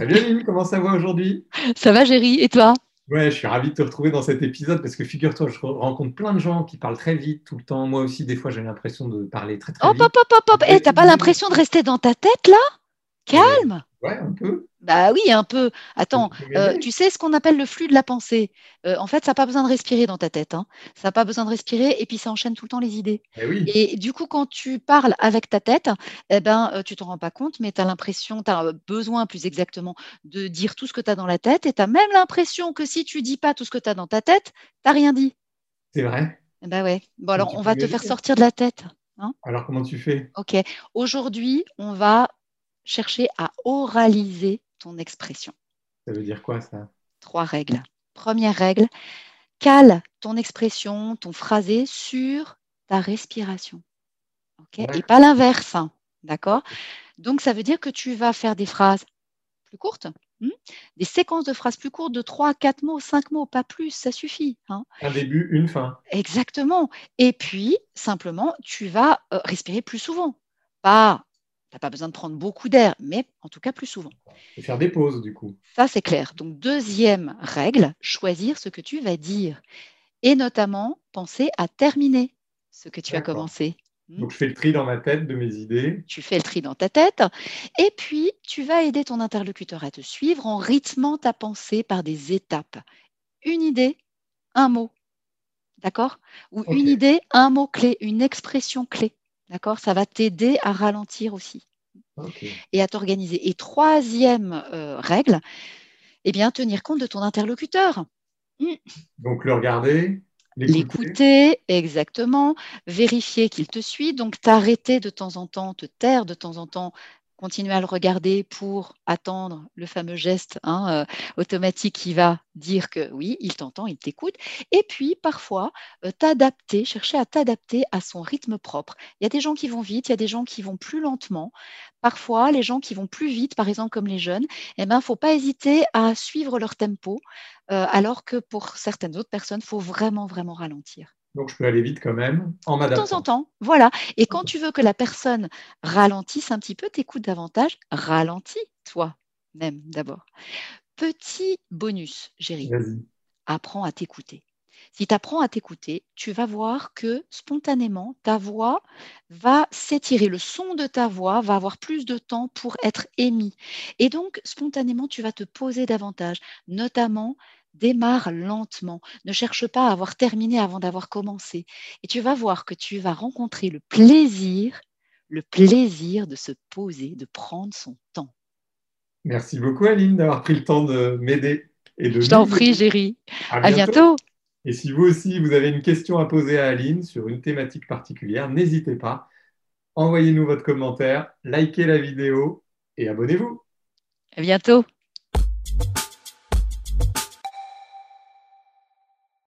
Salut comment ça va aujourd'hui? Ça va, Géry, et toi? Ouais, je suis ravi de te retrouver dans cet épisode parce que figure-toi, je rencontre plein de gens qui parlent très vite tout le temps. Moi aussi, des fois, j'ai l'impression de parler très très hop, vite. Hop, hop, hop, hop. Eh, t'as pas l'impression de rester dans ta tête là? Calme Ouais, un peu. Bah oui, un peu. Attends, euh, tu sais ce qu'on appelle le flux de la pensée? Euh, en fait, ça n'a pas besoin de respirer dans ta tête. Hein. Ça n'a pas besoin de respirer et puis ça enchaîne tout le temps les idées. Eh et du coup, quand tu parles avec ta tête, eh ben, euh, tu t'en rends pas compte, mais tu as l'impression, tu as besoin plus exactement de dire tout ce que tu as dans la tête et tu as même l'impression que si tu dis pas tout ce que tu as dans ta tête, tu rien dit. C'est vrai Bah ouais. Bon, alors, on va te faire sortir de la tête. Hein. alors, comment tu fais? Ok. Aujourd'hui, on va chercher à oraliser ton expression. Ça veut dire quoi ça? Trois règles. Première règle, cale ton expression, ton phrasé sur ta respiration. Et pas l'inverse. Hein. D'accord? Donc ça veut dire que tu vas faire des phrases plus courtes, hmm? des séquences de phrases plus courtes de 3, 4 mots, 5 mots, pas plus, ça suffit. Hein. Un début, une fin. Exactement. Et puis, simplement, tu vas euh, respirer plus souvent. Pas tu n'as pas besoin de prendre beaucoup d'air, mais en tout cas plus souvent. Et faire des pauses, du coup. Ça, c'est clair. Donc, deuxième règle, choisir ce que tu vas dire. Et notamment, penser à terminer ce que tu as commencé. Hmm? Donc, je fais le tri dans ma tête de mes idées. Tu fais le tri dans ta tête. Et puis, tu vas aider ton interlocuteur à te suivre en rythmant ta pensée par des étapes. Une idée, un mot. D'accord? Ou une idée, un mot clé, une expression clé. D'accord? Ça va t'aider à ralentir aussi et à t'organiser. Et troisième euh, règle, eh bien, tenir compte de ton interlocuteur. Hmm. Donc, le regarder, l'écouter. exactement, vérifier qu'il te suit, donc t'arrêter de temps en temps, te taire de temps en temps continuer à le regarder pour attendre le fameux geste hein, euh, automatique qui va dire que oui, il t'entend, il t'écoute. Et puis, parfois, euh, t'adapter, chercher à t'adapter à son rythme propre. Il y a des gens qui vont vite, il y a des gens qui vont plus lentement. Parfois, les gens qui vont plus vite, par exemple comme les jeunes, il eh ben, faut pas hésiter à suivre leur tempo, euh, alors que pour certaines autres personnes, il faut vraiment, vraiment ralentir. Donc, je peux aller vite quand même en. De temps en temps, voilà. Et quand tu veux que la personne ralentisse un petit peu, t'écoutes davantage, ralentis toi-même d'abord. Petit bonus, Géry. Apprends à t'écouter. Si tu apprends à t'écouter, tu vas voir que spontanément, ta voix va s'étirer. Le son de ta voix va avoir plus de temps pour être émis. Et donc, spontanément, tu vas te poser davantage, notamment démarre lentement. Ne cherche pas à avoir terminé avant d'avoir commencé. Et tu vas voir que tu vas rencontrer le plaisir, le plaisir de se poser, de prendre son temps. Merci beaucoup, Aline, d'avoir pris le temps de m'aider. Et de Je t'en prie, Géry. À, bientôt. Et si vous aussi, vous avez une question à poser à Aline sur une thématique particulière, n'hésitez pas. Envoyez-nous votre commentaire, likez la vidéo et abonnez-vous. À bientôt.